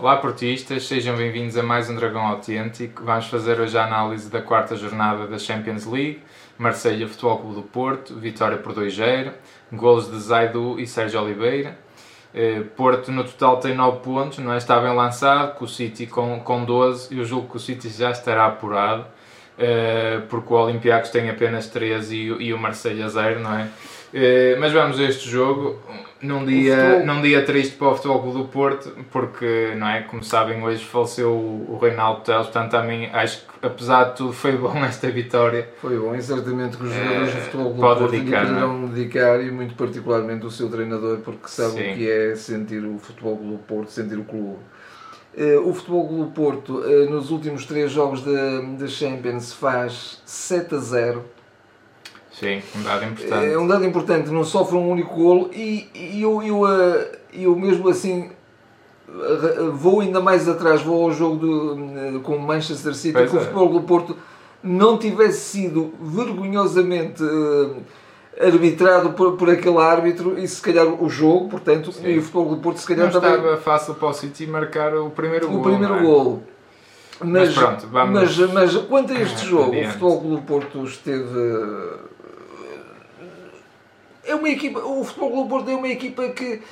Olá portistas, sejam bem-vindos a mais um Dragão Autêntico. Vamos fazer hoje a análise da quarta jornada da Champions League. Marselha Futebol Clube do Porto, vitória por 2-0, golos de Zaidu e Sérgio Oliveira. Eh, Porto no total tem 9 pontos, não é? está bem lançado, com o City com, com 12, eu julgo que o City já estará apurado, porque o Olympiacos tem apenas 13 e, o- e o Marselha 0, não é? Eh, mas vamos a este jogo num dia, num dia triste para o Futebol Clube do Porto, porque, não é? Como sabem, hoje faleceu o, o Reinaldo Teles, portanto, também acho que, apesar de tudo, foi bom esta vitória. Foi bom e certamente que os jogadores do futebol do pode Porto dedicar, poderão dedicar e muito particularmente o seu treinador porque sabe Sim. o que é sentir o futebol do Porto, sentir o clube. Eh, O futebol do Porto eh, nos últimos três jogos da Champions faz 7 a 0. Sim, um dado importante. É um dado importante, não sofre um único golo e, e eu, eu, eu mesmo assim vou ainda mais atrás, vou ao jogo do, com o Manchester City, Pois que o é. futebol do Porto não tivesse sido vergonhosamente arbitrado por, por aquele árbitro e se calhar o jogo, portanto, Sim. e o futebol do Porto se Não calhar também estava fácil para o City marcar o primeiro o gol. primeiro não é? golo. Mas Mas, pronto, vamos- mas, mas quanto a este jogo, o Adiante. Futebol Clube do Porto esteve. É uma equipa, o Futebol Clube do Porto é uma equipa que,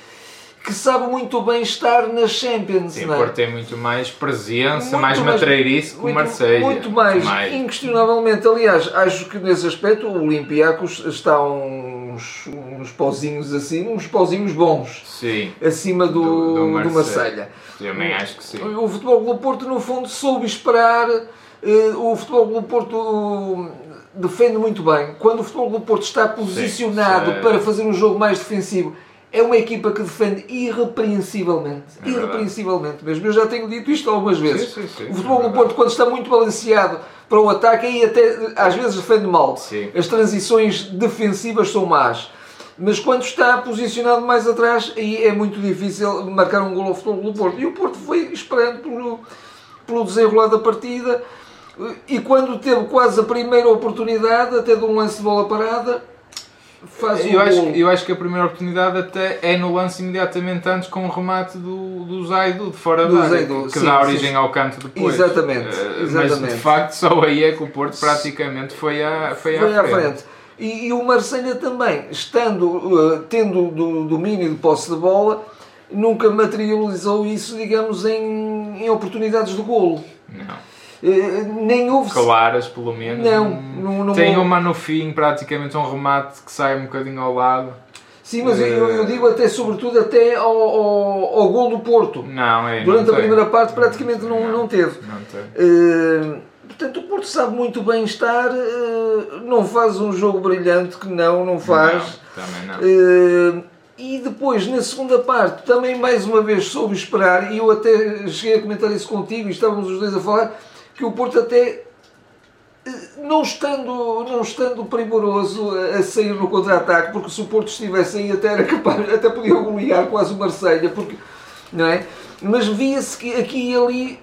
que sabe muito bem estar na Champions. Sim, o não é? Porto tem muito mais presença, Muito mais mais- matreirice que o Marseille. muito mais, inquestionavelmente. Aliás, acho que nesse aspecto o Olympiacos está uns, uns pauzinhos acima, uns pauzinhos bons, Sim, acima do, Do- do do, Marseille. Marselha. também acho que sim. O Futebol Clube do Porto, no fundo, soube esperar. eh, O Futebol do Porto eh, defende muito bem. Quando o Futebol do Porto está posicionado sim. para fazer um jogo mais defensivo, é uma equipa que defende irrepreensivelmente. É irrepreensivelmente mesmo. Eu já tenho dito isto algumas vezes. Sim, sim, sim, o Futebol é Clube do verdade. Porto, quando está muito balanceado para o ataque, aí até às vezes defende mal. As transições defensivas são más. Mas quando está posicionado mais atrás, aí é muito difícil marcar um gol ao Futebol do Porto. E o Porto foi esperando pelo, pelo desenrolar da partida. E quando teve quase a primeira oportunidade, até de um lance de bola parada, faz Eu um acho, gol. eu acho que a primeira oportunidade até é no lance imediatamente antes com o remate do, do Zaidu de fora Do da área, Zaidu, que sim, dá sim. origem ao canto depois. Exatamente, Eh, Mas exatamente. de facto só aí é que o Porto praticamente foi à, foi foi à à frente. E, e o Marselha também, estando, uh, tendo do domínio de posse de bola, nunca materializou isso, digamos, em, em oportunidades de golo. Não. Eh, nem houve. Claras, pelo menos. Não, não- não Tem uma no fim, praticamente um remate que sai um bocadinho ao lado. Sim, mas eu, eu digo até, sobretudo, até ao, ao, ao gol do Porto. Não, é. Durante não a tem. primeira parte, praticamente não, não teve. Não tem. Eh, portanto, o Porto sabe muito bem estar, eh, não faz um jogo brilhante, que não, não faz. Não, também não. Eh, e depois, na segunda parte, também mais uma vez soube esperar, e eu até cheguei a comentar isso contigo, e estávamos os dois a falar, que o Porto até, eh, não estando, não estando primoroso a, sair no contra-ataque, porque se o Porto estivesse aí até era capaz, até podia golear quase o Marselha, porque, não é? Mas via-se que aqui e ali,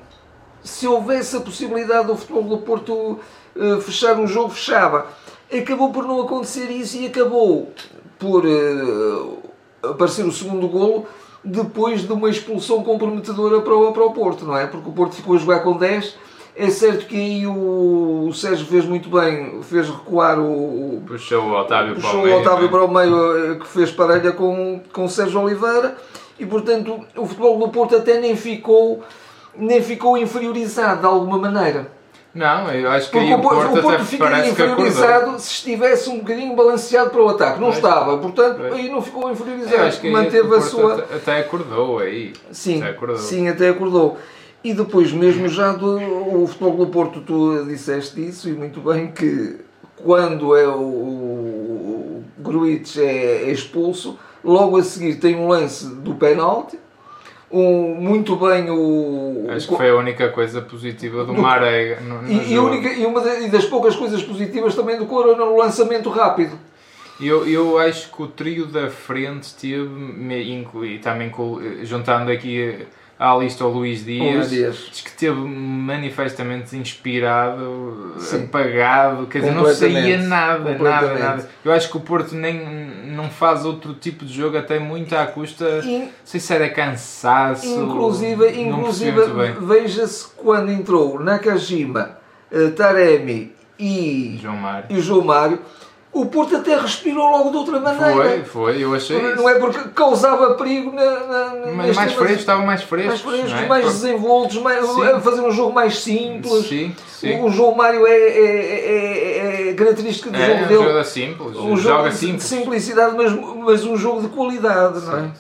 se houvesse a possibilidade do futebol do Porto eh, fechar um jogo, fechava. Acabou por não acontecer isso e acabou por eh, aparecer o segundo golo depois de uma expulsão comprometedora para o, para o Porto, não é? Porque o Porto ficou a jogar com 10. É certo que aí o, o Sérgio fez muito bem, fez recuar o, o- Puxou o Otávio para puxou o meio. o Otávio né? para o meio eh, que fez parelha com, com o Sérgio Oliveira e portanto o futebol do Porto até nem ficou nem ficou inferiorizado de alguma maneira. Não, eu acho que Porque aí o Porto, o Porto ficaria inferiorizado se estivesse um bocadinho balanceado para o ataque. Não estava, portanto aí não ficou inferiorizado. acho que aí Manteve a sua. Até, até acordou aí. Sim, Até acordou. sim, até acordou. E depois, mesmo já do o futebol do Porto, tu disseste isso e muito bem que quando é o, o Gruitch é, é expulso, logo a seguir tem um lance do penalti, um, muito bem o. Acho o- que foi a única coisa positiva do Do- Marega no, e, e, única, e uma da- e das poucas coisas positivas também do Corona no lançamento rápido. Eu, eu acho que o trio da frente me- inclui, também juntando aqui à lista o Luís Dias, Luís Dias. diz que teve manifestamente inspirado, Sim. apagado, quer dizer, não saía nada, nada, nada. Eu acho que o Porto nem não faz outro tipo de jogo, até muito à custa, In- sei se era cansaço, Inclusive, inclusive veja-se quando entrou Nakajima, eh, Taremi e, João Mário. e João Mário, o Porto até respirou logo de outra maneira. Foi, foi, eu achei isso. Não é porque causava perigo na, na, Mas mais frescos, estavam mais mais frescos. frescos, não é? mais desenvoltos, mais, Sim. fazer um jogo mais simples. Sim, sim. O, João Mário é, é, é, é característica do É, jogo um dele. jogo simples, um jogo simples. de simplicidade, mas, mas um jogo de qualidade, não é?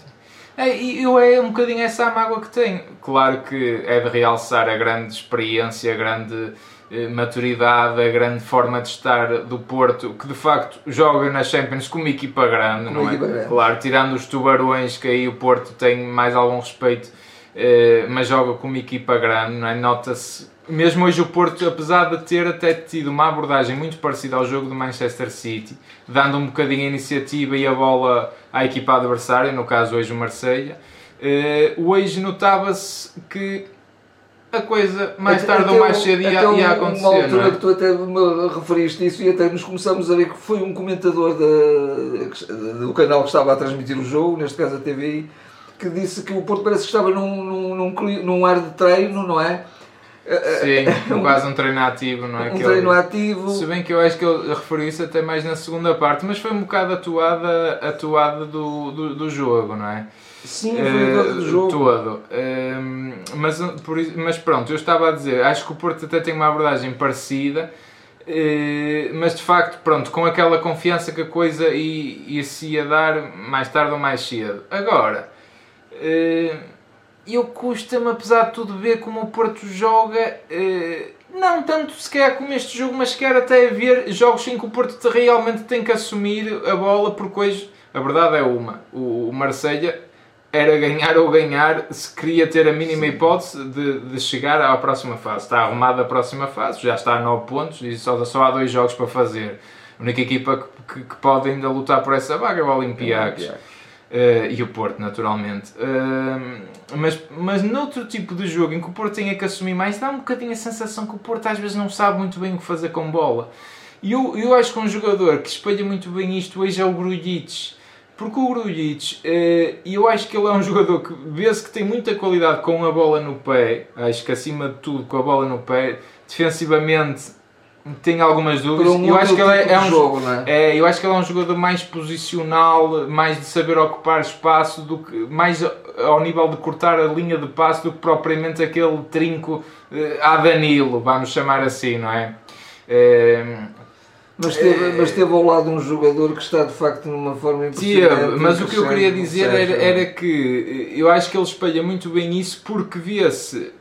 É, e eu é um bocadinho essa a mágoa que tenho. Claro que é de realçar a grande experiência, a grande maturidade, a grande forma de estar do Porto, que de facto joga na Champions com uma equipa grande, não é? equipa grande. Claro, tirando os tubarões, que aí o Porto tem mais algum respeito, eh, mas joga com uma equipa grande, não é? Nota-se. Mesmo hoje o Porto, apesar de ter até tido uma abordagem muito parecida ao jogo do Manchester City, dando um bocadinho a iniciativa e a bola à equipa adversária, no caso hoje o Marselha, eh, hoje notava-se que a coisa mais Até- tarde até ou mais um- cedo ia, ia uma acontecer, altura não é? que tu até me referiste isso e até nos começamos a ver que foi um comentador da- do canal que estava a transmitir o jogo, neste caso a TVI, que disse que o Porto parece que estava num, num, num, num ar de treino, não é? Sim, quase um treino ativo, não é? Um Que treino ativo. Se bem que eu acho que ele referiu isso até mais na segunda parte, mas foi um bocado a toada, a toada do, do, do jogo, não é? Sim, foi o Eh, do jogo. todo. Ehm, mas, por mas pronto, eu estava a dizer, acho que o Porto até tem uma abordagem parecida, eh, mas de facto, pronto, com aquela confiança que a coisa i- ia-se ia dar mais tarde ou mais cedo. Agora, eh, eu custa-me, apesar de tudo, ver como o Porto joga. eh, não tanto se calhar como este jogo, mas quer até ver jogos em que o Porto te- realmente tem que assumir a bola, porque hoje a verdade é uma. O, o Marselha era ganhar ou ganhar se queria ter a mínima hipótese de, de chegar à próxima fase. Está arrumada a próxima fase, já está a 9 pontos e só, só há dois jogos para fazer. A única equipa que, que- que pode ainda lutar por essa vaga é o Olympiacos. Eh, e o Porto, naturalmente. Eh, mas, mas noutro tipo de jogo em que o Porto tenha que assumir mais, dá um bocadinho a sensação que o Porto às vezes não sabe muito bem o que fazer com bola. E eu, eu acho que um jogador que espelha muito bem isto hoje é o Grujic. Porque o Grujic, eh, eu acho que ele é um jogador que vê-se que tem muita qualidade com a bola no pé. Acho que acima de tudo, com a bola no pé, defensivamente tem algumas dúvidas. um eu acho que ele é, tipo é um jogo, é? é, eu acho que ele é um jogador mais posicional, mais de saber ocupar espaço, do que, mais ao nível de cortar a linha de passo do que propriamente aquele trinco eh, a Danilo, vamos chamar assim, não é? Eh, Mas teve, mas teve ao lado um jogador que está de facto numa forma impressionante. mas o que eu queria dizer era, era que eh, eu acho que ele espelha muito bem isso porque vê-se,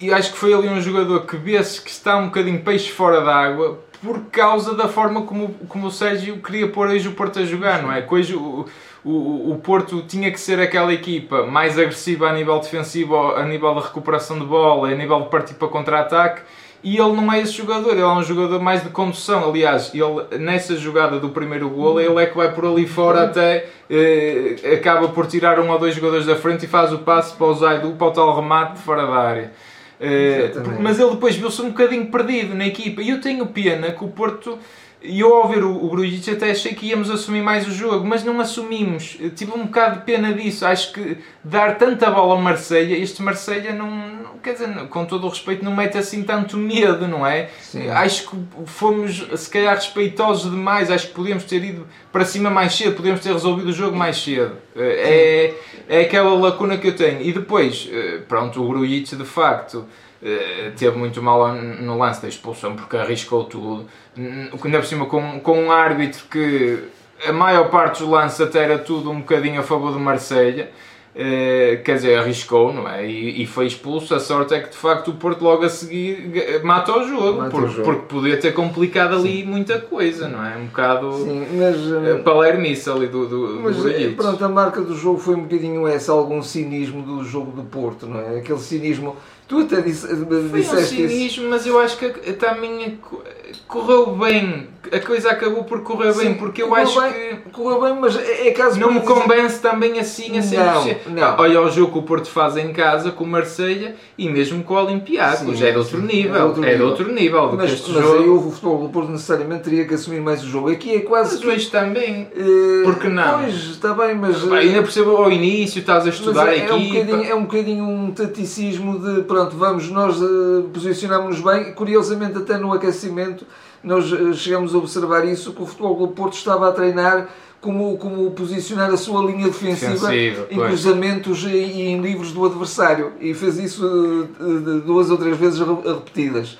e acho que foi ali um jogador que vê-se que está um bocadinho peixe fora d'água por causa da forma como, como o Sérgio queria pôr hoje o Porto a jogar, não é? Que hoje o, o, o Porto tinha que ser aquela equipa mais agressiva a nível defensivo, a nível de recuperação de bola, a nível de partir para contra-ataque. E ele não é esse jogador, ele é um jogador mais de condução. Aliás, ele nessa jogada do primeiro golo, ele é que vai por ali fora até eh, acaba por tirar um ou dois jogadores da frente e faz o passe para o Zaidu para o tal remate de fora da área. Eh, mas ele depois viu-se um bocadinho perdido na equipa. E eu tenho pena que o Porto. E eu ao ver o, o até achei que íamos assumir mais o jogo, mas não assumimos. Eu tive um bocado de pena disso. Acho que dar tanta bola ao Marselha, este Marselha não- quer dizer, com todo o respeito, não mete assim tanto medo, não é? Sim. Acho que fomos se calhar respeitosos demais. Acho que podíamos ter ido para cima mais cedo, podíamos ter resolvido o jogo mais cedo. É, é aquela lacuna que eu tenho. E depois, eh, pronto, o Grujic de facto eh, teve muito mal no lance da expulsão porque arriscou tudo. Ainda por cima com, com um árbitro que a maior parte dos lances até era tudo um bocadinho a favor do Marselha. Eh, quer dizer, arriscou, não é? E, e foi expulso. A sorte é que de facto o Porto logo a seguir mata o jogo, Mata o porque, jogo. porque podia ter complicado ali muita coisa, não é? Um bocado Sim, mas, eh, eh, palermice ali do, do, do mas Grujic. pronto, a marca do jogo foi um bocadinho essa, algum cinismo do jogo do Porto, não é? Aquele cinismo. Tu até disse, Foi um disseste isso. cinismo, mas eu acho que também co- correu bem a coisa acabou por correr bem, Sim, porque eu acho bem, que Correu bem, mas é é caso não me dizer- convence também assim a Não, 100%. não. Olha o jogo que o Porto faz em casa com o Marselha e mesmo com o Olympiacos, é de outro nível, é de outro é de nível. outro nível do que Mas, este mas jogo. aí o futebol do Porto necessariamente teria que assumir mais o jogo. Aqui é quase. Mas hoje também. Eh, Por que não? Pois, está bem, mas. Pá, ainda percebo ao início, estás a Mas estudar a é, é um é um bocadinho um taticismo de pronto, vamos, nós eh, posicionámos-nos bem. Curiosamente, até no aquecimento, nós eh, chegamos a observar isso: que o Futebol do Porto estava a treinar como, como posicionar a sua linha defensiva Defensiva, em pois. cruzamentos e, e em livros do adversário. E fez isso eh, duas ou três vezes re- repetidas.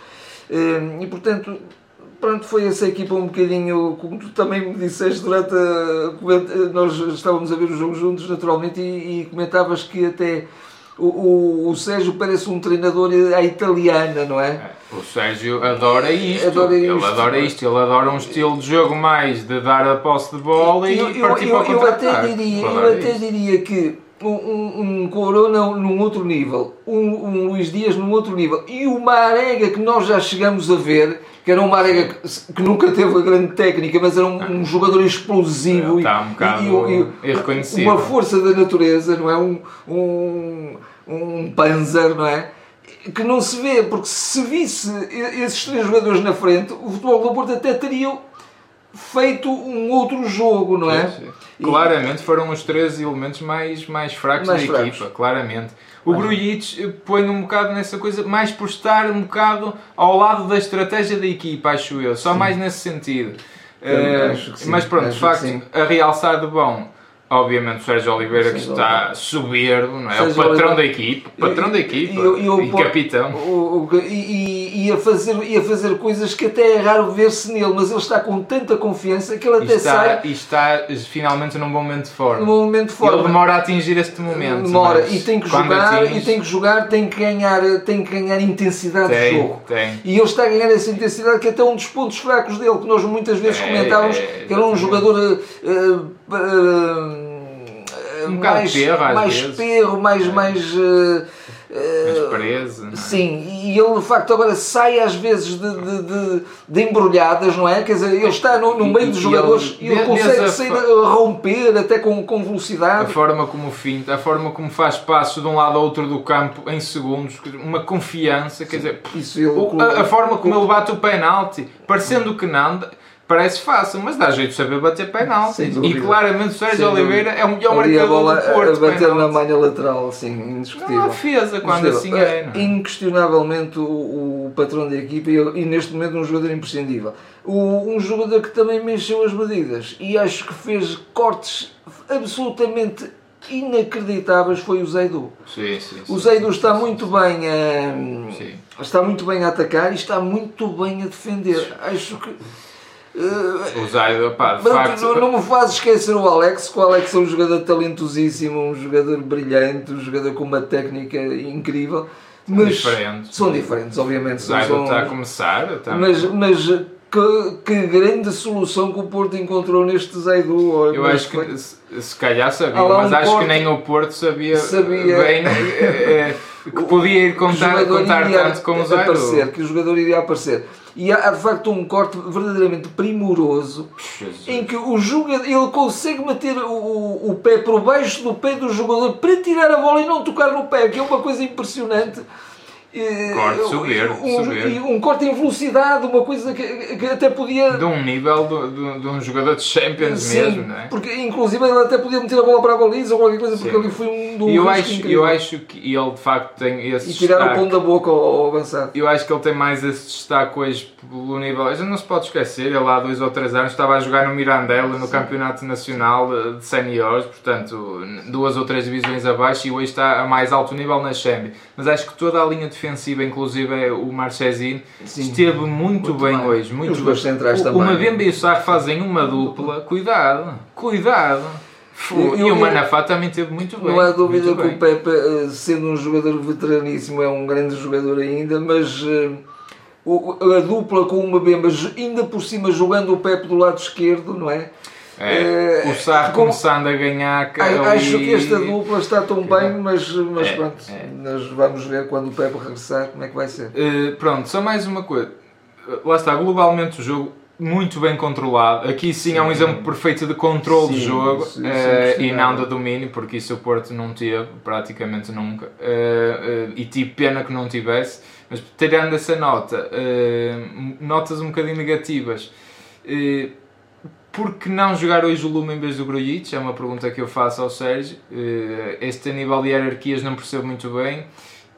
Eh, E portanto. Pronto, foi essa equipa um bocadinho, como tu também me disseste durante a. Nós estávamos a ver o jogo juntos, naturalmente, e, e comentavas que até o, o, o Sérgio parece um treinador à italiana, não é? O Sérgio adora isto, Adora ele isto. adora isto, ele adora um estilo de jogo mais de dar a posse de bola e eu, partir eu, para o eu até diria, eu adora até diria que um, um, um Corona num outro nível, um, um Luís Dias num outro nível e o Marega que nós já chegamos a ver, que era um Marega que, que nunca teve a grande técnica, mas era um, um jogador explosivo Está um bocado irreconhecível. uma força da natureza, não é? Um, um, um Panzer, não é? Que não se vê, porque se visse esses três jogadores na frente, o futebol do Porto até teria feito um outro jogo, não é? Sim, sim. E- Claramente foram os três elementos mais, mais fracos Mais da fracos. equipa, claramente. O Grujic põe um bocado nessa coisa, mais por estar um bocado ao lado da estratégia da equipa, acho eu, só mais nesse sentido. Sim, mas pronto, de facto, sim. a realçar de bom, obviamente o Sérgio Oliveira que está soberbo, não é? Sérgio o patrão Oliveira- da equipe, patrão da equipa E e po- capitão. O- o- e, e- e a fazer, e a fazer coisas que até é raro ver-se nele, mas ele está com tanta confiança que ele E até está, sai e está finalmente num bom momento de forma. no momento de forma. Ele demora a atingir este momento. Demora, e tem que jogar, e tem que jogar, tem que ganhar, tem que ganhar intensidade de Tem, jogo. tem. E ele está a ganhar essa intensidade que é até um dos pontos fracos dele, que nós muitas vezes É, comentávamos, é, que era um jogador eh, eh, Um mais, perro, às mais vezes. perro, mais, É. mais eh, eh, Mas preso. não é? Sim, e ele de facto agora sai às vezes de, de, de, de embrulhadas, não é? Quer dizer, ele está no, no meio e dos jogadores e ele- consegue a sair a romper até com, com A velocidade. forma como finta, a forma como faz passo de um lado ao outro do campo em segundos, uma confiança, quer dizer, Isso ele, a, a forma como ele bate o penalti, parecendo que não, parece fácil, mas dá jeito de saber bater penalti. Sem E claramente o Sérgio Oliveira é o melhor Ali a marcador bola do Porto. a bater na penalti. manha lateral, sim, Não indiscutível. defesa quando assim é. não é? Inquestionavelmente o, o patrão da equipa e, e neste momento um jogador imprescindível. O- um jogador que também mexeu as medidas e acho que fez cortes absolutamente inacreditáveis foi o Zaidu. Sim, sim, sim. O Zaidu está muito bem a, está muito bem a atacar e está muito bem a defender. Acho que O Zaido, pá, facto. não, não me faz esquecer o Alex, que o Alex é um jogador talentosíssimo, um jogador brilhante, um jogador com uma técnica incrível. Mas diferentes. São diferentes, obviamente. O Zaido são- está a começar. Está... Mas, mas que, que grande solução que o Porto encontrou neste Zaidu. Eu acho que se, se calhar sabia, lá mas um acho Porto- que nem o Porto sabia, Sabia. bem eh, eh, que podia ir contar, contar tanto com o Zaido. aparecer, que o jogador iria aparecer. E há, de facto um corte verdadeiramente primoroso Jesus. em que o jogador ele consegue meter o, o, o pé por baixo do pé do jogador para tirar a bola e não tocar no pé, que é uma coisa impressionante. Eh, Corte soberbo, um, e um corte em velocidade, uma coisa que, que até podia. De um nível do- do- de, um jogador de Champions Sim, mesmo, não é? Porque inclusive ele até podia meter a bola para a baliza ou qualquer coisa, porque Sim. ali foi um do eu acho, incrível. eu acho que ele de facto tem esse E tirar o destaque. pão da boca ao, ao avançado. Eu acho que ele tem mais esse destaque hoje pelo nível. A gente não se pode esquecer, ele há dois ou três anos estava a jogar no Mirandela, no Campeonato Nacional de Seniores, portanto, duas ou três divisões abaixo, e hoje está a mais alto nível na Champions. Mas acho que toda a linha defensiva, inclusive é o Marchesini, Sim. esteve muito, Muito bem, bem. hoje. Muito os dois bem. centrais o, também. O Mavemba e o Sarr fazem uma dupla, cuidado, cuidado. E o Manafá também esteve muito bem. Não há dúvida que bem. o Pepe, eh, sendo um jogador veteraníssimo, é um grande jogador ainda, mas eh, a dupla com uma Bemba, ainda por cima jogando o Pepe do lado esquerdo, não é? É, Eh, o Sarr com- começando a ganhar Acho que esta dupla está tão bem, mas, mas É, pronto, é. nós vamos ver quando o Pepe regressar como é que vai ser. Uh, pronto, só mais uma coisa. Uh, Lá está, globalmente o jogo muito bem controlado. Aqui sim, sim. é um exemplo perfeito de controle sim, de jogo sim, uh, e não de domínio, porque isso o Porto não teve praticamente nunca. Uh, e tive pena que não tivesse, mas tirando essa nota, notas um bocadinho negativas. Por que não jogar hoje o Luma em vez do Grujic? É uma pergunta que eu faço ao Sérgio. Este nível de hierarquias não percebo muito bem.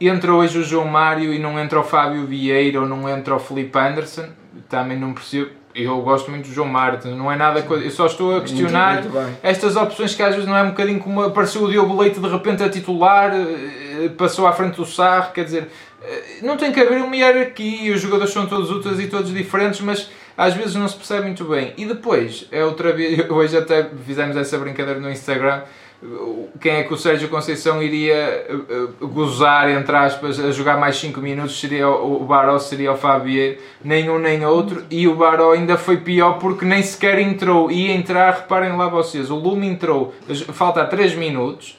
Entra hoje o João Mário e não entra o Fábio Vieira ou não entra o Felipe Anderson. Também não percebo eu gosto muito do João Martins, não é nada. Eu só estou a questionar muito, muito estas opções que às vezes não é um bocadinho como apareceu o Diogo Leite de repente a titular, eh, passou à frente do Sarre, quer dizer, eh, não tem que haver uma hierarquia, os jogadores são todos úteis e todos diferentes, mas às vezes não se percebe muito bem. E depois, é outra vez, hoje até fizemos essa brincadeira no Instagram quem é que o Sérgio Conceição iria uh, gozar, entre aspas, a jogar mais 5 minutos seria o, o Baró, seria o Fabier, nem um nem outro, e o Baró ainda foi pior porque nem sequer entrou, ia entrar, reparem lá vocês, o Lume entrou, falta 3 minutos,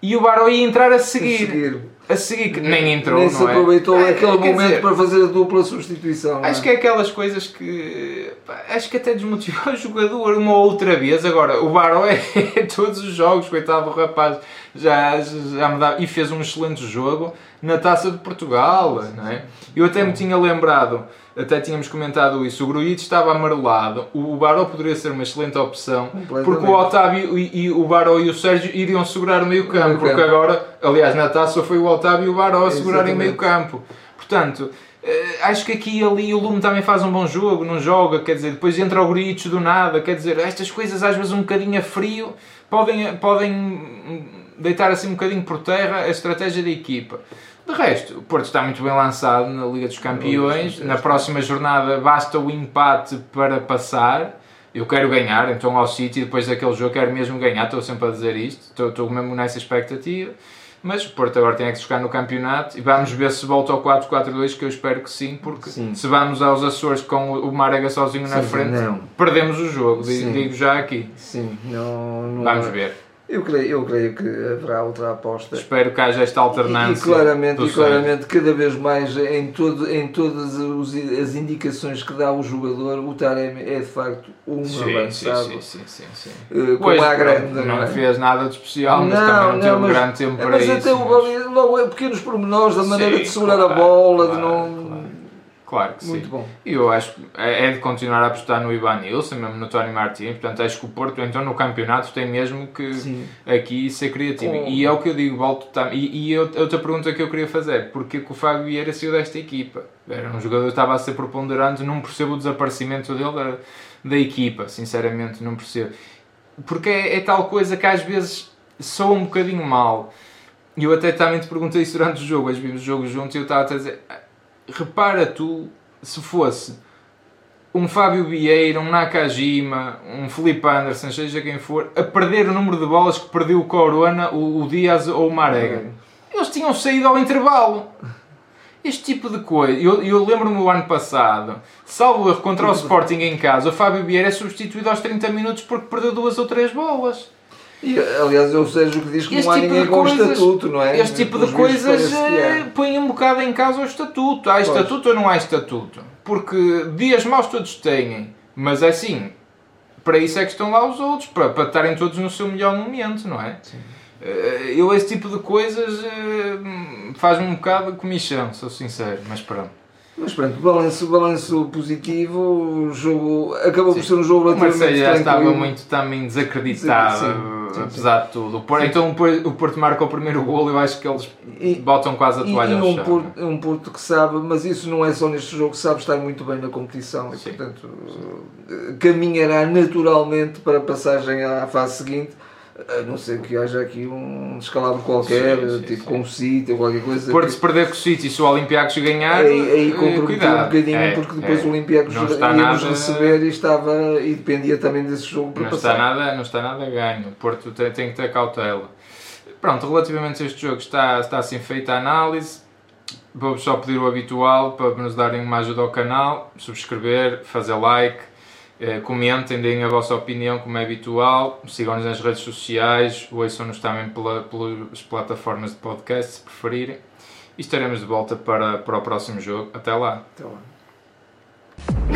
e o Baró ia entrar a seguir. A seguir a seguir que nem entrou, nem se não é? aproveitou é? aquele momento dizer, para fazer a dupla substituição. Acho é? que é aquelas coisas que acho que até desmotivou o jogador uma outra vez. Agora, o Baró é, é todos os jogos, coitado do rapaz, já, já me e fez um excelente jogo na Taça de Portugal, não é? Eu até me tinha lembrado até tínhamos comentado isso, o Gruitch estava amarelado, o Baró poderia ser uma excelente opção, porque o Otávio e, e, o Baró e o Sérgio iriam segurar o meio campo, porque agora, aliás, na taça foi o Otávio e o Baró a segurarem o meio campo. Portanto, eh, acho que aqui e ali o Lume também faz um bom jogo, não joga, quer dizer, depois entra o Gruitch do nada, quer dizer, estas coisas às vezes um bocadinho a frio podem, podem deitar assim um bocadinho por terra a estratégia da equipa. De resto, o Porto está muito bem lançado na Liga dos Campeões. Na próxima jornada basta o empate para passar. Eu quero ganhar, então ao City, depois daquele jogo, quero mesmo ganhar. Estou sempre a dizer isto, estou, estou mesmo nessa expectativa. Mas o Porto agora tem que jogar no campeonato e vamos ver se volta ao 4-4-2, que eu espero que sim, porque sim. se vamos aos Açores com o Marega sozinho na frente, não. perdemos o jogo, digo já aqui. Sim, não, não vamos ver. Eu creio, eu creio que haverá outra aposta. Espero que haja esta alternância. E, e claramente, e claramente cada vez mais, em, todo, em todas as indicações que dá o jogador, o Taremi é de facto um sim, avançado. Sim, sim, sim, sim, sim. Com a grande. Não, não é? fez nada de especial, mas não, também não, teve um grande tempo para mas isso. Até mas... logo pequenos pormenores, da maneira sim, de segurar claro, a bola, claro, de não. Claro Claro que Muito sim. bom. E eu acho que é, é de continuar a apostar no Ivan Nilsson, mesmo no Tony Martins. Portanto, acho que o Porto, então, no campeonato, tem mesmo que sim. aqui ser criativo. Oh. E é o que eu digo, volto tam... E, e outra pergunta que eu queria fazer: porquê que o Fábio Vieira saiu desta equipa? Era um jogador que estava a ser preponderante, não percebo o desaparecimento dele da, da equipa, sinceramente, não percebo. Porque é, é tal coisa que às vezes soa um bocadinho mal. E eu até também te perguntei isso durante o jogo, às vimos o jogo juntos e eu estava a dizer repara tu, se fosse um Fábio Vieira, um Nakajima, um Felipe Anderson, seja quem for, a perder o número de bolas que perdeu o Corona, o, o Dias ou o Marega. Eles tinham saído ao intervalo. Este tipo de coisa. Eu, eu lembro-me o ano passado, salvo erro contra o Sporting em casa, o Fábio Vieira é substituído aos 30 minutos porque perdeu duas ou três bolas. E, aliás, é o Sérgio que diz que este não há tipo ninguém com o estatuto, não é? Este tipo de coisas é. põe um bocado em causa o estatuto. Há pois. estatuto ou não há estatuto? Porque dias maus todos têm, mas é assim, para isso é que estão lá os outros, para, para estarem todos no seu melhor momento, não é? Sim. Eh, eu, esse tipo de coisas, eh, faz-me um bocado de comichão, sou sincero, mas pronto. Mas pronto, balanço, balanço positivo, o jogo acabou sim. por ser um jogo relativamente Marseille já estava muito também desacreditado, sim, sim, apesar de tudo. Então o Porto marca o primeiro gol e eu acho que eles e, botam quase a toalha e, e um chão. Porto, um Porto que sabe, mas isso não é só neste jogo, sabe estar muito bem na competição e portanto caminhará naturalmente para a passagem à fase seguinte a não ser que haja aqui um descalabro qualquer, sim, sim, tipo sim. com o City ou qualquer coisa. Porto se perder com o City e se o Olympiacos ganhar, aí, aí comprometeu um bocadinho, é, porque depois é, o Olympiacos ia nos receber e, estava, e dependia também desse jogo para não passar. Está nada, não está nada ganho, o Porto tem, tem que ter cautela. Pronto, relativamente a este jogo está, está assim feita a análise. Vou só pedir o habitual para nos darem uma ajuda ao canal, subscrever, fazer like eh, eh, comentem, deem a vossa opinião, como é habitual. Sigam-nos nas redes sociais, ouçam-nos também pela, pelas plataformas de podcast, se preferirem. E estaremos de volta para, para o próximo jogo. Até lá. Até lá.